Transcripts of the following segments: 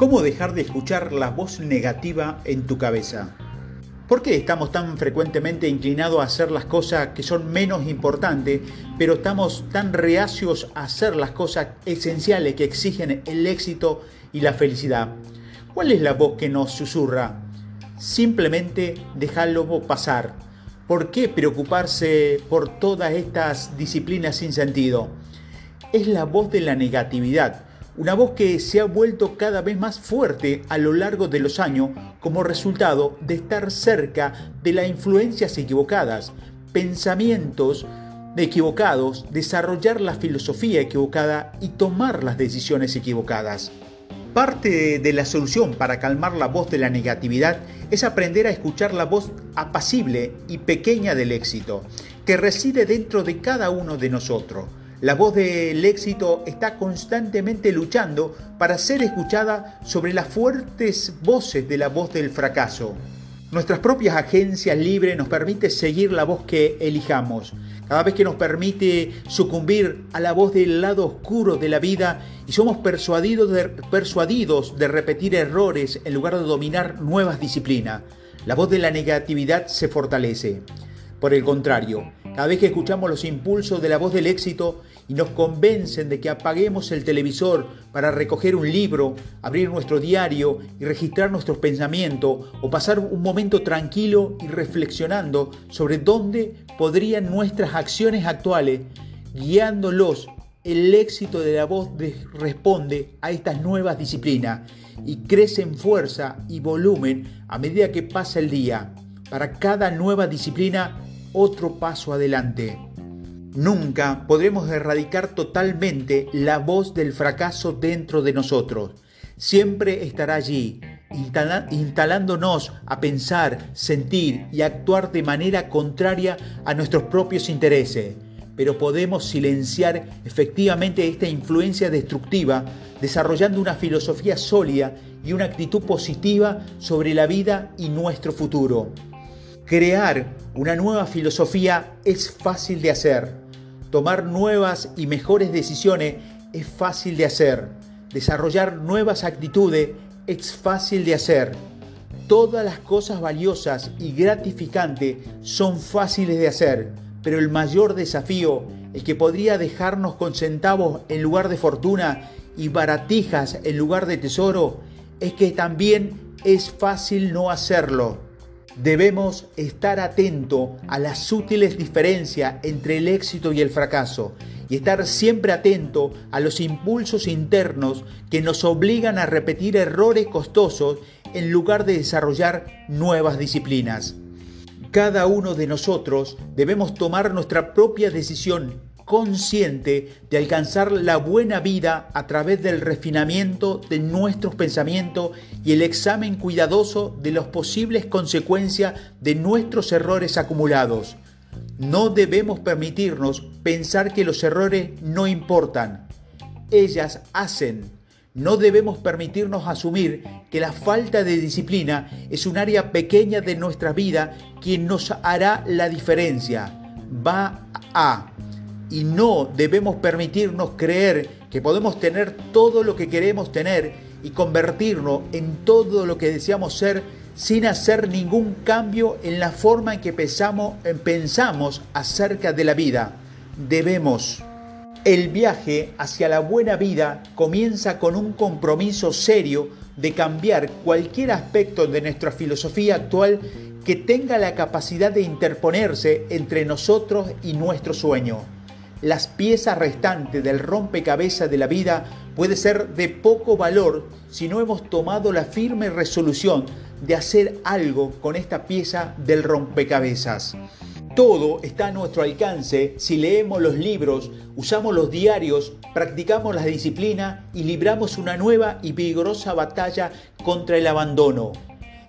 ¿Cómo dejar de escuchar la voz negativa en tu cabeza? ¿Por qué estamos tan frecuentemente inclinados a hacer las cosas que son menos importantes, pero estamos tan reacios a hacer las cosas esenciales que exigen el éxito y la felicidad? ¿Cuál es la voz que nos susurra? Simplemente dejarlo pasar. ¿Por qué preocuparse por todas estas disciplinas sin sentido? Es la voz de la negatividad una voz que se ha vuelto cada vez más fuerte a lo largo de los años como resultado de estar cerca de las influencias equivocadas, pensamientos equivocados, desarrollar la filosofía equivocada y tomar las decisiones equivocadas. Parte de la solución para calmar la voz de la negatividad es aprender a escuchar la voz apacible y pequeña del éxito, que reside dentro de cada uno de nosotros la voz del éxito está constantemente luchando para ser escuchada sobre las fuertes voces de la voz del fracaso. Nuestras propias agencias libres nos permiten seguir la voz que elijamos. Cada vez que nos permite sucumbir a la voz del lado oscuro de la vida y somos persuadidos persuadidos de repetir errores en lugar de dominar nuevas disciplinas, la voz de la negatividad se fortalece. Por el contrario, cada vez que escuchamos los impulsos de la voz del éxito y nos convencen de que apaguemos el televisor para recoger un libro, abrir nuestro diario y registrar nuestros pensamientos o pasar un momento tranquilo y reflexionando sobre dónde podrían nuestras acciones actuales, guiándolos, el éxito de la voz responde a estas nuevas disciplinas y crece en fuerza y volumen a medida que pasa el día. Para cada nueva disciplina otro paso adelante. Nunca podremos erradicar totalmente la voz del fracaso dentro de nosotros. Siempre estará allí, instalándonos a pensar, sentir y actuar de manera contraria a nuestros propios intereses. Pero podemos silenciar efectivamente esta influencia destructiva desarrollando una filosofía sólida y una actitud positiva sobre la vida y nuestro futuro. Crear una nueva filosofía es fácil de hacer. Tomar nuevas y mejores decisiones es fácil de hacer. Desarrollar nuevas actitudes es fácil de hacer. Todas las cosas valiosas y gratificantes son fáciles de hacer, pero el mayor desafío, el que podría dejarnos con centavos en lugar de fortuna y baratijas en lugar de tesoro, es que también es fácil no hacerlo. Debemos estar atentos a las sutiles diferencias entre el éxito y el fracaso y estar siempre atento a los impulsos internos que nos obligan a repetir errores costosos en lugar de desarrollar nuevas disciplinas. Cada uno de nosotros debemos tomar nuestra propia decisión consciente de alcanzar la buena vida a través del refinamiento de nuestros pensamientos y el examen cuidadoso de las posibles consecuencias de nuestros errores acumulados. No debemos permitirnos pensar que los errores no importan. Ellas hacen. No debemos permitirnos asumir que la falta de disciplina es un área pequeña de nuestra vida quien nos hará la diferencia. Va a y no debemos permitirnos creer que podemos tener todo lo que queremos tener y convertirnos en todo lo que deseamos ser sin hacer ningún cambio en la forma en que pensamos, pensamos acerca de la vida. Debemos. El viaje hacia la buena vida comienza con un compromiso serio de cambiar cualquier aspecto de nuestra filosofía actual que tenga la capacidad de interponerse entre nosotros y nuestro sueño las piezas restantes del rompecabezas de la vida puede ser de poco valor si no hemos tomado la firme resolución de hacer algo con esta pieza del rompecabezas. Todo está a nuestro alcance si leemos los libros, usamos los diarios, practicamos la disciplina y libramos una nueva y vigorosa batalla contra el abandono.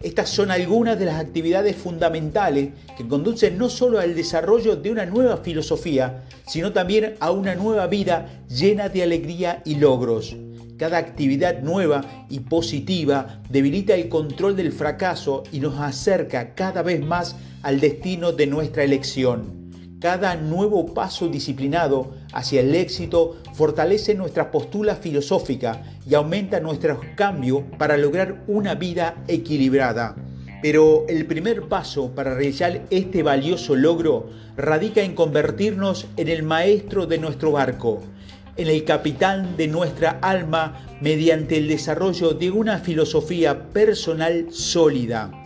Estas son algunas de las actividades fundamentales que conducen no solo al desarrollo de una nueva filosofía, sino también a una nueva vida llena de alegría y logros. Cada actividad nueva y positiva debilita el control del fracaso y nos acerca cada vez más al destino de nuestra elección. Cada nuevo paso disciplinado hacia el éxito fortalece nuestra postura filosófica y aumenta nuestro cambio para lograr una vida equilibrada. Pero el primer paso para realizar este valioso logro radica en convertirnos en el maestro de nuestro barco, en el capitán de nuestra alma mediante el desarrollo de una filosofía personal sólida